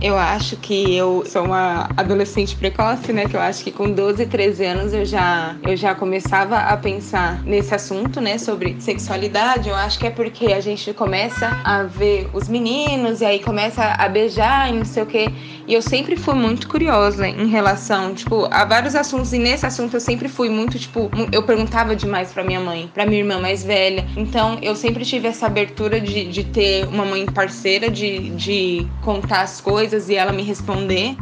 Eu acho que eu sou uma adolescente precoce, né? Que eu acho que com 12, 13 anos eu já, eu já começava a pensar nesse assunto, né? Sobre sexualidade. Eu acho que é porque a gente começa a ver os meninos e aí começa a beijar e não sei o quê. E eu sempre fui muito curiosa em relação, tipo, a vários assuntos. E nesse assunto eu sempre fui muito, tipo, eu perguntava demais pra minha mãe, pra minha irmã mais velha. Então eu sempre tive essa abertura de, de ter uma mãe parceira, de, de contar as coisas coisas e ela me responder.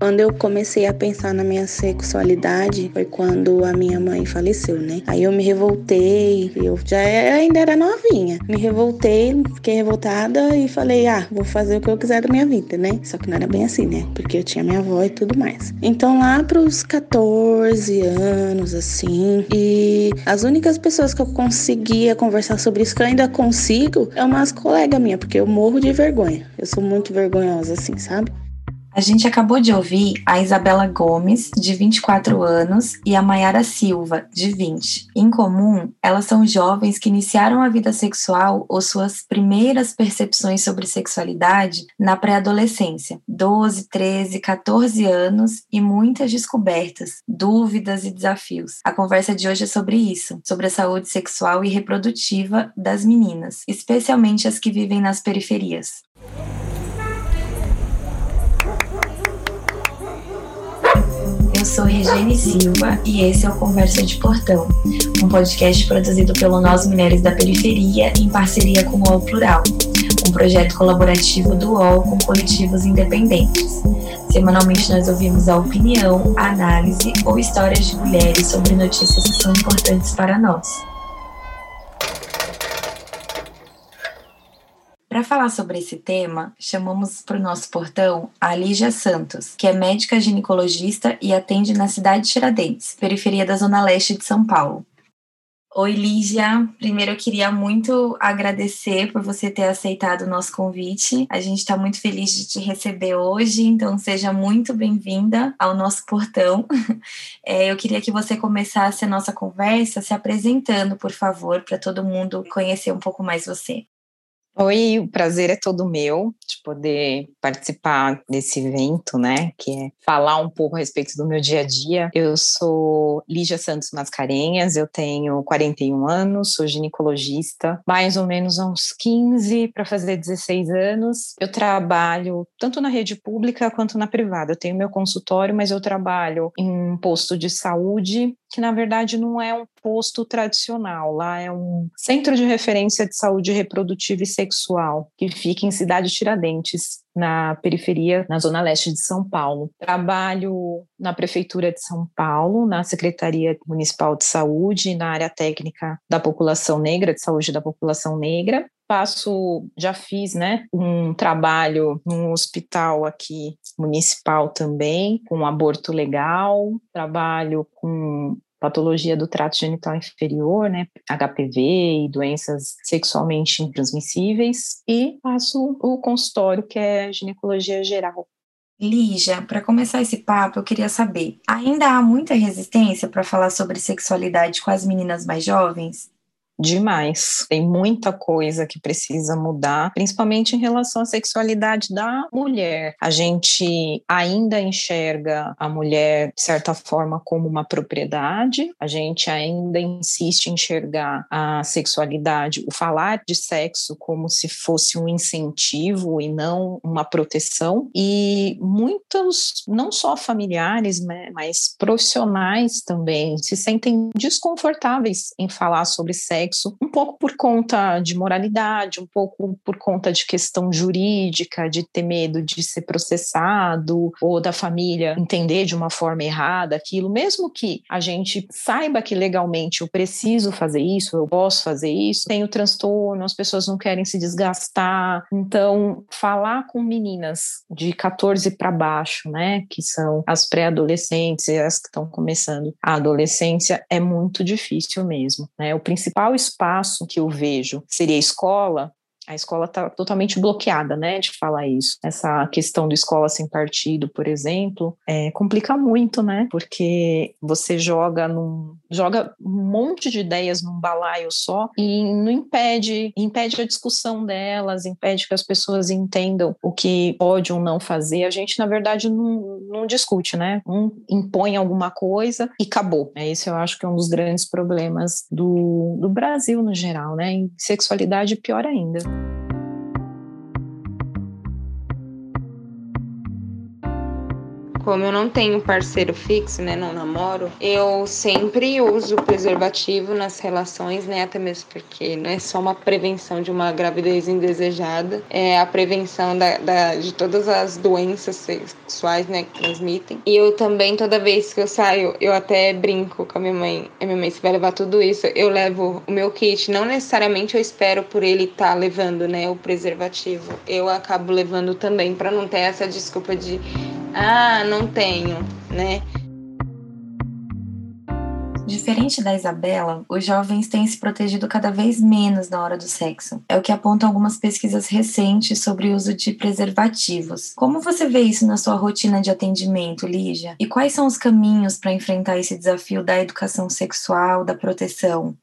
Quando eu comecei a pensar na minha sexualidade foi quando a minha mãe faleceu, né? Aí eu me revoltei, eu já ainda era novinha. Me revoltei, fiquei revoltada e falei: "Ah, vou fazer o que eu quiser da minha vida, né?". Só que não era bem assim, né? Porque eu tinha minha avó e tudo mais. Então lá pros 14 anos assim, e as únicas pessoas que eu conseguia conversar sobre isso que eu ainda consigo é umas colegas minhas, porque eu morro de vergonha. Eu sou muito vergonhosa assim, sabe? A gente acabou de ouvir a Isabela Gomes, de 24 anos, e a Mayara Silva, de 20. Em comum, elas são jovens que iniciaram a vida sexual ou suas primeiras percepções sobre sexualidade na pré-adolescência, 12, 13, 14 anos e muitas descobertas, dúvidas e desafios. A conversa de hoje é sobre isso, sobre a saúde sexual e reprodutiva das meninas, especialmente as que vivem nas periferias. Sou Regiane Silva e esse é o Conversa de Portão, um podcast produzido pelo Nós Mulheres da Periferia em parceria com o UOL Plural, um projeto colaborativo do UOL com coletivos independentes. Semanalmente nós ouvimos a opinião, a análise ou histórias de mulheres sobre notícias que são importantes para nós. Para falar sobre esse tema, chamamos para o nosso portão a Lígia Santos, que é médica ginecologista e atende na cidade de Tiradentes, periferia da Zona Leste de São Paulo. Oi, Lígia. Primeiro eu queria muito agradecer por você ter aceitado o nosso convite. A gente está muito feliz de te receber hoje, então seja muito bem-vinda ao nosso portão. É, eu queria que você começasse a nossa conversa se apresentando, por favor, para todo mundo conhecer um pouco mais você. Oi, o prazer é todo meu de poder participar desse evento, né? Que é falar um pouco a respeito do meu dia a dia. Eu sou Lígia Santos Mascarenhas, eu tenho 41 anos, sou ginecologista, mais ou menos há uns 15 para fazer 16 anos. Eu trabalho tanto na rede pública quanto na privada. Eu tenho meu consultório, mas eu trabalho em um posto de saúde que na verdade não é um posto tradicional, lá é um centro de referência de saúde reprodutiva e sexual, que fica em Cidade Tiradentes, na periferia, na zona leste de São Paulo. Trabalho na prefeitura de São Paulo, na Secretaria Municipal de Saúde, na área técnica da população negra, de saúde da população negra. Passo, já fiz, né, um trabalho num hospital aqui municipal também, com aborto legal, trabalho com patologia do trato genital inferior, né, HPV e doenças sexualmente transmissíveis, e faço o consultório que é ginecologia geral. Lígia, para começar esse papo, eu queria saber: ainda há muita resistência para falar sobre sexualidade com as meninas mais jovens? Demais. Tem muita coisa que precisa mudar, principalmente em relação à sexualidade da mulher. A gente ainda enxerga a mulher, de certa forma, como uma propriedade, a gente ainda insiste em enxergar a sexualidade, o falar de sexo, como se fosse um incentivo e não uma proteção. E muitos, não só familiares, né, mas profissionais também, se sentem desconfortáveis em falar sobre sexo sexo, um pouco por conta de moralidade, um pouco por conta de questão jurídica, de ter medo de ser processado ou da família entender de uma forma errada aquilo, mesmo que a gente saiba que legalmente eu preciso fazer isso, eu posso fazer isso, tem o transtorno, as pessoas não querem se desgastar. Então, falar com meninas de 14 para baixo, né, que são as pré-adolescentes e as que estão começando a adolescência, é muito difícil mesmo, né? O principal espaço que eu vejo? Seria a escola, a escola está totalmente bloqueada, né, de falar isso. Essa questão do escola sem partido, por exemplo, é, complica muito, né, porque você joga num, joga um monte de ideias num balaio só e não impede, impede a discussão delas, impede que as pessoas entendam o que pode ou não fazer. A gente, na verdade, não, não discute, né, um impõe alguma coisa e acabou. É, esse eu acho que é um dos grandes problemas do, do Brasil no geral, né, em sexualidade pior ainda. Como eu não tenho parceiro fixo, né, não namoro, eu sempre uso preservativo nas relações, né, até mesmo porque não é só uma prevenção de uma gravidez indesejada, é a prevenção da, da, de todas as doenças sexuais, né, que transmitem. E eu também, toda vez que eu saio, eu até brinco com a minha mãe, a minha mãe, se vai levar tudo isso, eu levo o meu kit, não necessariamente eu espero por ele estar tá levando, né, o preservativo, eu acabo levando também, para não ter essa desculpa de ah, não tenho, né? Diferente da Isabela, os jovens têm se protegido cada vez menos na hora do sexo. É o que apontam algumas pesquisas recentes sobre o uso de preservativos. Como você vê isso na sua rotina de atendimento, Lígia? E quais são os caminhos para enfrentar esse desafio da educação sexual, da proteção?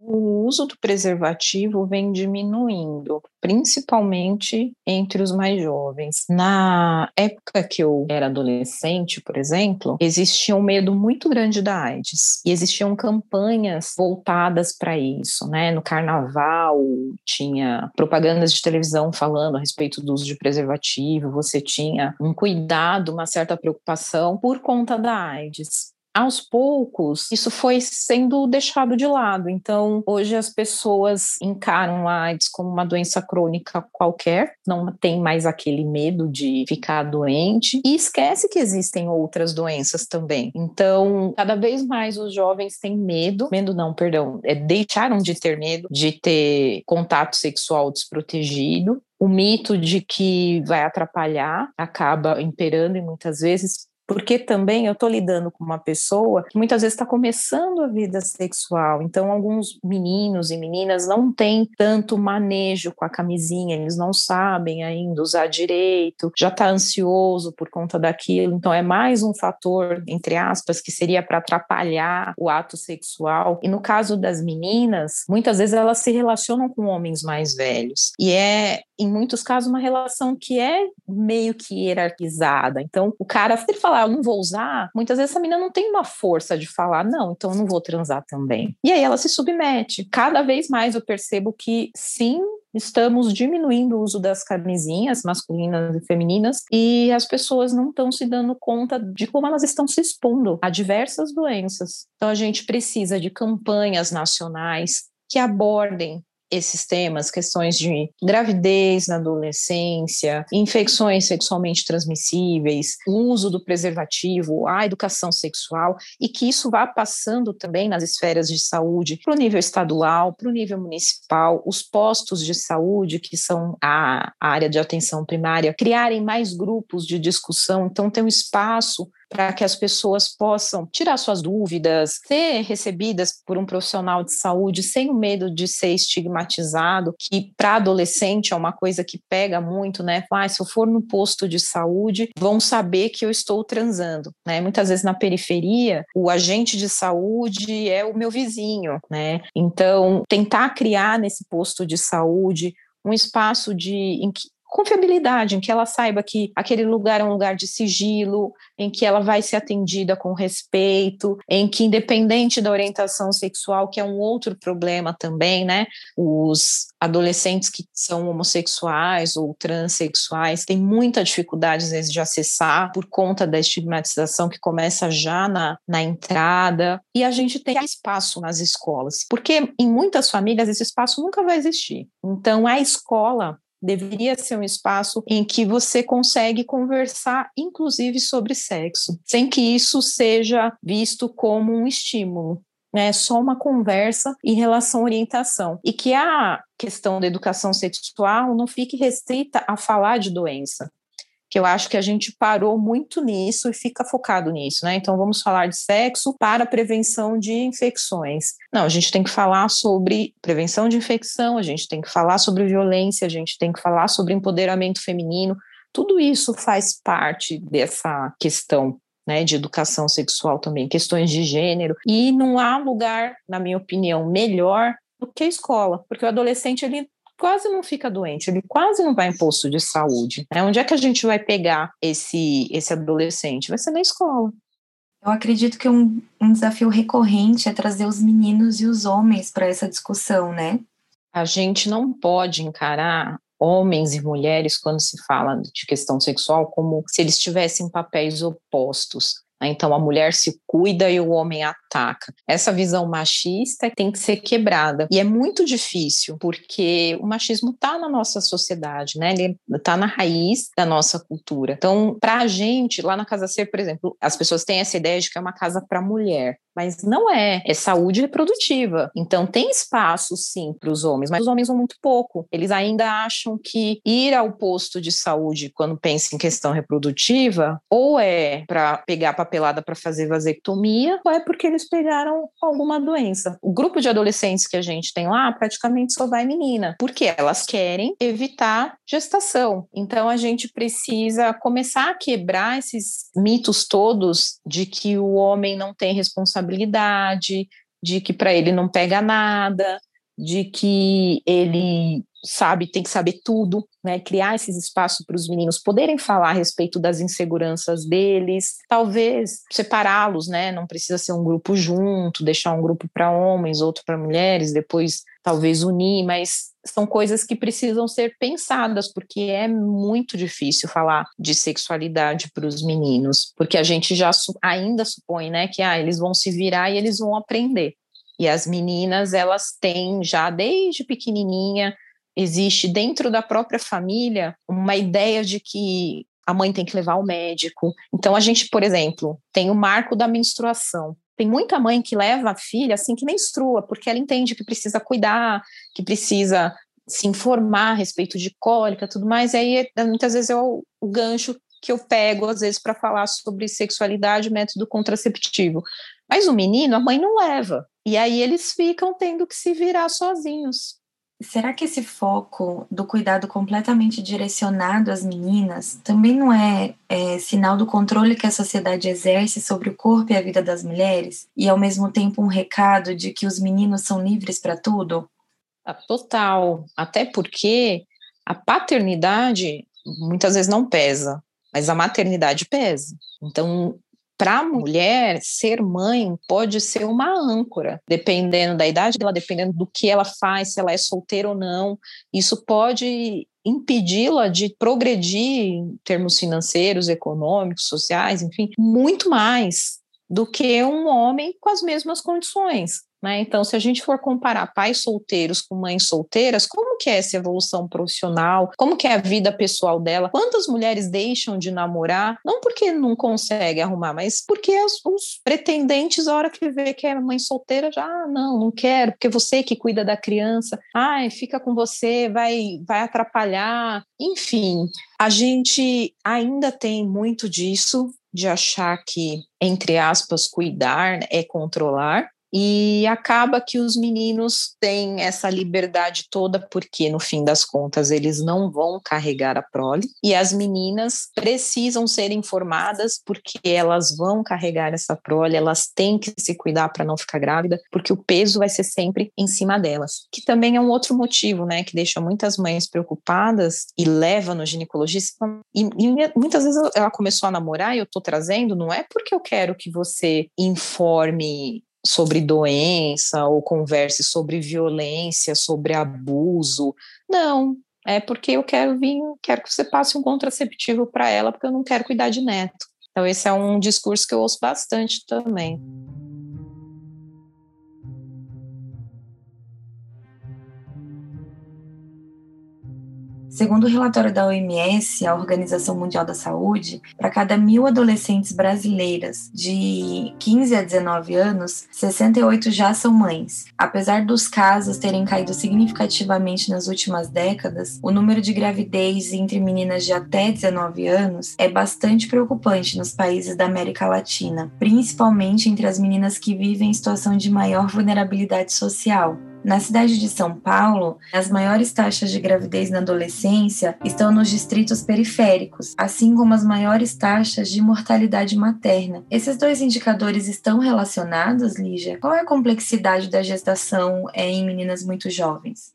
O uso do preservativo vem diminuindo, principalmente entre os mais jovens. Na época que eu era adolescente, por exemplo, existia um medo muito grande da AIDS e existiam campanhas voltadas para isso, né? No carnaval tinha propagandas de televisão falando a respeito do uso de preservativo, você tinha um cuidado, uma certa preocupação por conta da AIDS aos poucos, isso foi sendo deixado de lado. Então, hoje as pessoas encaram a AIDS como uma doença crônica qualquer, não tem mais aquele medo de ficar doente e esquece que existem outras doenças também. Então, cada vez mais os jovens têm medo, medo não, perdão, é, deixaram de ter medo de ter contato sexual desprotegido o mito de que vai atrapalhar acaba imperando e muitas vezes porque também eu estou lidando com uma pessoa que muitas vezes está começando a vida sexual, então alguns meninos e meninas não têm tanto manejo com a camisinha, eles não sabem ainda usar direito, já está ansioso por conta daquilo, então é mais um fator, entre aspas, que seria para atrapalhar o ato sexual. E no caso das meninas, muitas vezes elas se relacionam com homens mais velhos, e é em muitos casos, uma relação que é meio que hierarquizada. Então, o cara, se ele falar, eu não vou usar, muitas vezes essa menina não tem uma força de falar, não, então eu não vou transar também. E aí ela se submete. Cada vez mais eu percebo que, sim, estamos diminuindo o uso das camisinhas masculinas e femininas e as pessoas não estão se dando conta de como elas estão se expondo a diversas doenças. Então a gente precisa de campanhas nacionais que abordem esses temas, questões de gravidez na adolescência, infecções sexualmente transmissíveis, uso do preservativo, a educação sexual, e que isso vá passando também nas esferas de saúde para o nível estadual, para o nível municipal, os postos de saúde, que são a área de atenção primária, criarem mais grupos de discussão, então ter um espaço para que as pessoas possam tirar suas dúvidas, ser recebidas por um profissional de saúde sem o medo de ser estigmatizado, que para adolescente é uma coisa que pega muito, né? Ah, se eu for no posto de saúde, vão saber que eu estou transando, né? Muitas vezes na periferia, o agente de saúde é o meu vizinho, né? Então, tentar criar nesse posto de saúde um espaço de em confiabilidade, em que ela saiba que aquele lugar é um lugar de sigilo, em que ela vai ser atendida com respeito, em que independente da orientação sexual, que é um outro problema também, né? Os adolescentes que são homossexuais ou transexuais têm muita dificuldade às vezes de acessar por conta da estigmatização que começa já na, na entrada. E a gente tem espaço nas escolas, porque em muitas famílias esse espaço nunca vai existir. Então a escola Deveria ser um espaço em que você consegue conversar, inclusive sobre sexo, sem que isso seja visto como um estímulo. É só uma conversa em relação à orientação. E que a questão da educação sexual não fique restrita a falar de doença. Que eu acho que a gente parou muito nisso e fica focado nisso, né? Então vamos falar de sexo para prevenção de infecções. Não, a gente tem que falar sobre prevenção de infecção, a gente tem que falar sobre violência, a gente tem que falar sobre empoderamento feminino. Tudo isso faz parte dessa questão né, de educação sexual também, questões de gênero, e não há lugar, na minha opinião, melhor do que a escola, porque o adolescente ele quase não fica doente, ele quase não vai em posto de saúde. Né? Onde é que a gente vai pegar esse, esse adolescente? Vai ser na escola. Eu acredito que um, um desafio recorrente é trazer os meninos e os homens para essa discussão, né? A gente não pode encarar homens e mulheres quando se fala de questão sexual como se eles tivessem papéis opostos. Né? Então, a mulher se cuida e o homem ataca. Essa visão machista tem que ser quebrada. E é muito difícil, porque o machismo está na nossa sociedade, né? Ele está na raiz da nossa cultura. Então, para a gente, lá na Casa Ser, por exemplo, as pessoas têm essa ideia de que é uma casa para mulher mas não é, é saúde reprodutiva. Então tem espaço sim para os homens, mas os homens vão muito pouco. Eles ainda acham que ir ao posto de saúde quando pensa em questão reprodutiva ou é para pegar papelada para fazer vasectomia, ou é porque eles pegaram alguma doença. O grupo de adolescentes que a gente tem lá praticamente só vai menina, porque elas querem evitar gestação. Então a gente precisa começar a quebrar esses mitos todos de que o homem não tem responsabilidade responsabilidade, de que para ele não pega nada, de que ele sabe, tem que saber tudo, né? Criar esses espaços para os meninos poderem falar a respeito das inseguranças deles, talvez separá-los, né? Não precisa ser um grupo junto, deixar um grupo para homens, outro para mulheres, depois talvez unir, mas são coisas que precisam ser pensadas, porque é muito difícil falar de sexualidade para os meninos, porque a gente já ainda supõe, né, que ah, eles vão se virar e eles vão aprender. E as meninas, elas têm já desde pequenininha existe dentro da própria família uma ideia de que a mãe tem que levar ao médico. Então a gente, por exemplo, tem o marco da menstruação. Tem muita mãe que leva a filha assim que menstrua, porque ela entende que precisa cuidar, que precisa se informar a respeito de cólica, tudo mais. E aí muitas vezes é o, o gancho que eu pego às vezes para falar sobre sexualidade, método contraceptivo. Mas o menino, a mãe não leva. E aí eles ficam tendo que se virar sozinhos. Será que esse foco do cuidado completamente direcionado às meninas também não é, é, sinal do controle que a sociedade exerce sobre o corpo e a vida das mulheres? E ao mesmo tempo um recado de que os meninos são livres para tudo? Ah, total. Até porque a paternidade muitas vezes não pesa, mas a maternidade pesa. Então, para a mulher, ser mãe pode ser uma âncora, dependendo da idade dela, dependendo do que ela faz, se ela é solteira ou não. Isso pode impedi-la de progredir em termos financeiros, econômicos, sociais, enfim, muito mais do que um homem com as mesmas condições. Né? Então, se a gente for comparar pais solteiros com mães solteiras, como que é essa evolução profissional? Como que é a vida pessoal dela? Quantas mulheres deixam de namorar? Não porque não consegue arrumar, mas porque os, pretendentes, a hora que vê que é mãe solteira, já ah, não, não quero, porque você que cuida da criança, ai, fica com você, vai, vai atrapalhar. Enfim, a gente ainda tem muito disso de achar que, entre aspas, cuidar é controlar, e acaba que os meninos têm essa liberdade toda, porque no fim das contas eles não vão carregar a prole, e as meninas precisam ser informadas porque elas vão carregar essa prole, elas têm que se cuidar para não ficar grávida, porque o peso vai ser sempre em cima delas. Que também é um outro motivo, né, que deixa muitas mães preocupadas e leva no ginecologista. E, e muitas vezes ela começou a namorar e eu tô trazendo, não é porque eu quero que você informe sobre doença ou converse sobre violência, sobre abuso. Não, é porque eu quero vir, quero que você passe um contraceptivo para ela, porque eu não quero cuidar de neto. Então, esse é um discurso que eu ouço bastante também. Segundo o relatório da OMS, a Organização Mundial da Saúde, para cada mil adolescentes brasileiras de 15 a 19 anos, 68 já são mães. Apesar dos casos terem caído significativamente nas últimas décadas, o número de gravidez entre meninas de até 19 anos é bastante preocupante nos países da América Latina, principalmente entre as meninas que vivem em situação de maior vulnerabilidade social. Na cidade de São Paulo, as maiores taxas de gravidez na adolescência estão nos distritos periféricos, assim como as maiores taxas de mortalidade materna. Esses dois indicadores estão relacionados, Lígia? Qual é a complexidade da gestação é, em meninas muito jovens?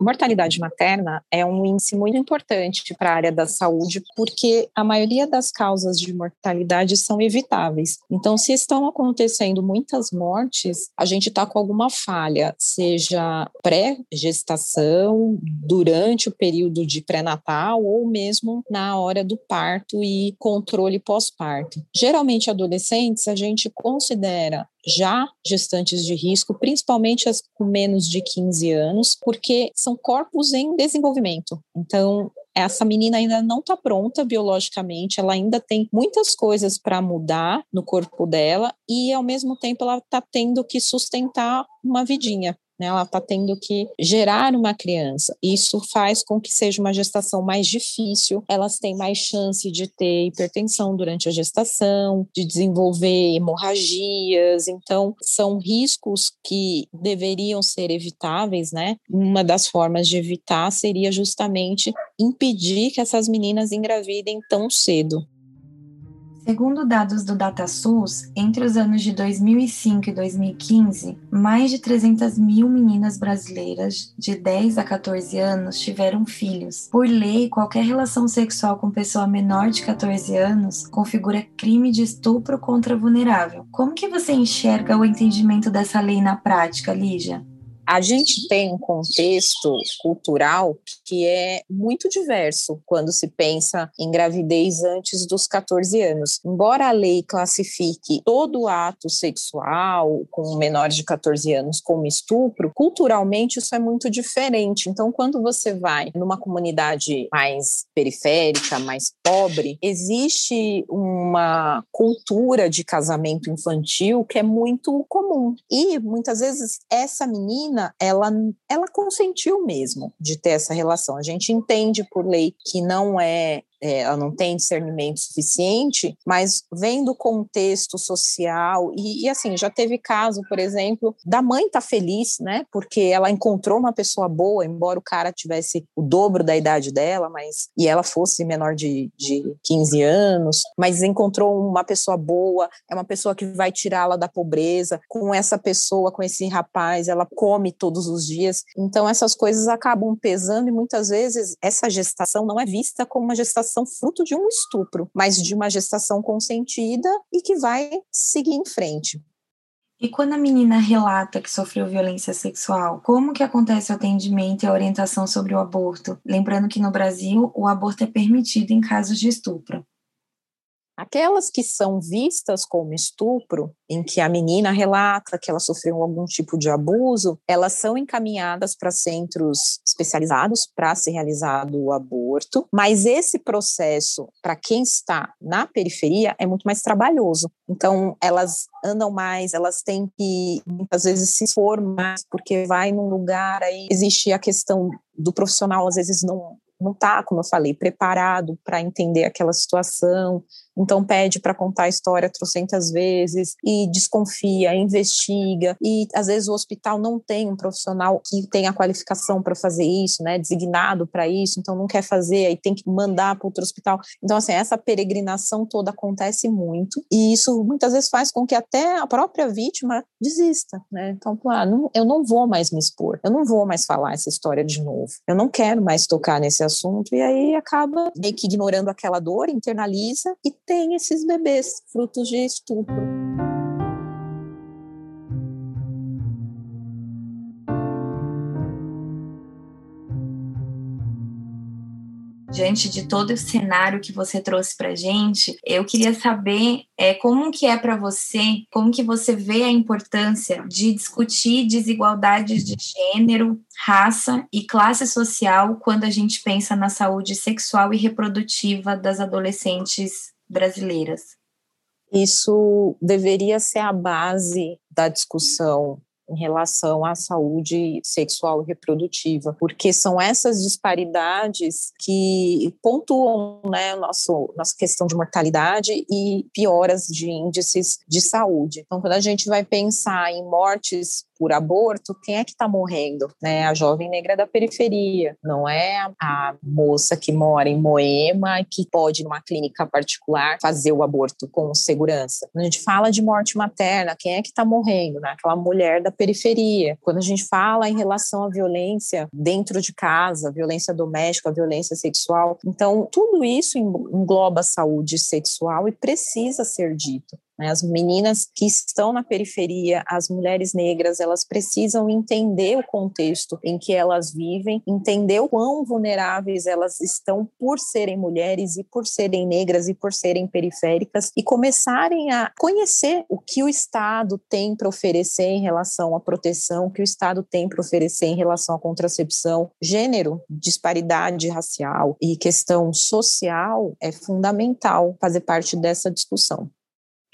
Mortalidade materna é um índice muito importante para a área da saúde, porque a maioria das causas de mortalidade são evitáveis. Então, se estão acontecendo muitas mortes, a gente está com alguma falha, seja pré-gestação, durante o período de pré-natal ou mesmo na hora do parto e controle pós-parto. Geralmente, adolescentes, a gente considera já gestantes de risco, principalmente as com menos de 15 anos, porque são corpos em desenvolvimento. Então, essa menina ainda não está pronta biologicamente, ela ainda tem muitas coisas para mudar no corpo dela e, ao mesmo tempo, ela está tendo que sustentar uma vidinha né? Ela está tendo que gerar uma criança. Isso faz com que seja uma gestação mais difícil. Elas têm mais chance de ter hipertensão durante a gestação, de desenvolver hemorragias. Então, são riscos que deveriam ser evitáveis, né? Uma das formas de evitar seria justamente impedir que essas meninas engravidem tão cedo. Segundo dados do DataSUS, entre os anos de 2005 e 2015, mais de 300 mil meninas brasileiras de 10 a 14 anos tiveram filhos. Por lei, qualquer relação sexual com pessoa menor de 14 anos configura crime de estupro contra vulnerável. Como que você enxerga o entendimento dessa lei na prática, Lígia? A gente tem um contexto cultural que é muito diverso quando se pensa em gravidez antes dos 14 anos. Embora a lei classifique todo ato sexual com menores de 14 anos como estupro, culturalmente isso é muito diferente. Então, quando você vai numa comunidade mais periférica, mais pobre, existe uma cultura de casamento infantil que é muito comum. E muitas vezes essa menina ela, ela consentiu mesmo de ter essa relação. A gente entende por lei que não é, ela não tem discernimento suficiente, mas vendo o contexto social, e, e, assim, já teve caso, por exemplo, da mãe tá feliz, né, porque ela encontrou uma pessoa boa, embora o cara tivesse o dobro da idade dela, mas, e ela fosse menor de, de 15 anos, mas encontrou uma pessoa boa, é uma pessoa que vai tirá-la da pobreza, com essa pessoa, com esse rapaz, ela come todos os dias, então essas coisas acabam pesando e muitas vezes essa gestação não é vista como uma gestação gestação fruto de um estupro, mas de uma gestação consentida e que vai seguir em frente. E quando a menina relata que sofreu violência sexual, como que acontece o atendimento e a orientação sobre o aborto? Lembrando que no Brasil o aborto é permitido em casos de estupro. Aquelas que são vistas como estupro, em que a menina relata que ela sofreu algum tipo de abuso, elas são encaminhadas para centros especializados para ser realizado o aborto, mas esse processo, para quem está na periferia, é muito mais trabalhoso. Então, elas andam mais, elas têm que muitas vezes se formar, porque vai num lugar aí existe a questão do profissional às vezes não não está, como eu falei, preparado para entender aquela situação, então pede para contar a história trocentas vezes e desconfia, investiga e às vezes o hospital não tem um profissional que tenha a qualificação para fazer isso, né, designado para isso, então não quer fazer, aí tem que mandar para outro hospital. Então assim, essa peregrinação toda acontece muito e isso muitas vezes faz com que até a própria vítima desista, né? Então, ah, não, eu não vou mais me expor, eu não vou mais falar essa história de novo, eu não quero mais tocar nesse assunto e aí acaba meio que ignorando aquela dor, internaliza e tem esses bebês frutos de estupro. diante de todo o cenário que você trouxe para gente, eu queria saber é, como que é para você, como que você vê a importância de discutir desigualdades de gênero, raça e classe social quando a gente pensa na saúde sexual e reprodutiva das adolescentes brasileiras. Isso deveria ser a base da discussão em relação à saúde sexual e reprodutiva, porque são essas disparidades que pontuam né, nosso, nossa questão de mortalidade e pioras de índices de saúde. Então, quando a gente vai pensar em mortes por aborto, quem é que está morrendo? Né? A jovem negra da periferia, não é a moça que mora em Moema e que pode, numa clínica particular, fazer o aborto com segurança. Quando a gente fala de morte materna, quem é que está morrendo? Né? Aquela mulher da periferia. Quando a gente fala em relação à violência dentro de casa, violência doméstica, violência sexual, então tudo isso engloba a saúde sexual e precisa ser dito. Né? As meninas que estão na periferia, as mulheres negras, elas precisam entender o contexto em que elas vivem, entender o quão vulneráveis elas estão por serem mulheres e por serem negras e por serem periféricas e começarem a conhecer o que o Estado tem para oferecer em relação à proteção, o que o Estado tem para oferecer em relação à contracepção, gênero, disparidade racial e questão social é fundamental fazer parte dessa discussão.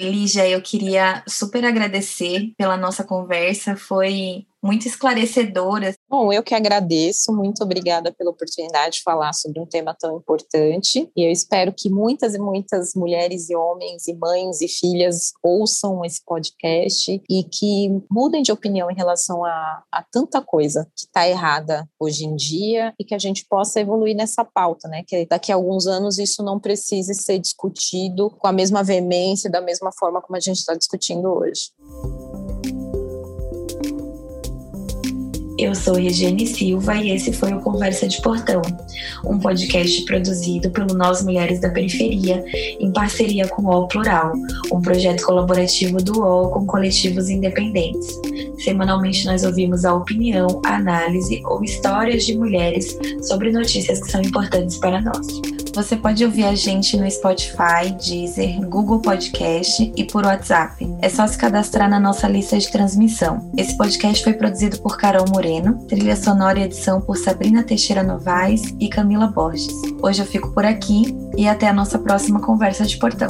Lígia, eu queria super agradecer pela nossa conversa. Foi muito esclarecedora. Bom, eu que agradeço, muito obrigada pela oportunidade de falar sobre um tema tão importante. E eu espero que muitas e muitas mulheres e homens e mães e filhas ouçam esse podcast e que mudem de opinião em relação a, a tanta coisa que está errada hoje em dia e que a gente possa evoluir nessa pauta, né? Que daqui a alguns anos isso não precise ser discutido com a mesma veemência, da mesma forma como a gente está discutindo hoje. Eu sou Regiane Silva e esse foi o Conversa de Portão, um podcast produzido pelo Nós Mulheres da Periferia, em parceria com o UOL Plural, um projeto colaborativo do UOL com coletivos independentes. Semanalmente nós ouvimos a opinião, análise ou histórias de mulheres sobre notícias que são importantes para nós. Você pode ouvir a gente no Spotify, Deezer, Google Podcast e por WhatsApp. É só se cadastrar na nossa lista de transmissão. Esse podcast foi produzido por Carol Moreno, trilha sonora e edição por Sabrina Teixeira Novaes e Camila Borges. Hoje eu fico por aqui e até a nossa próxima conversa de portão.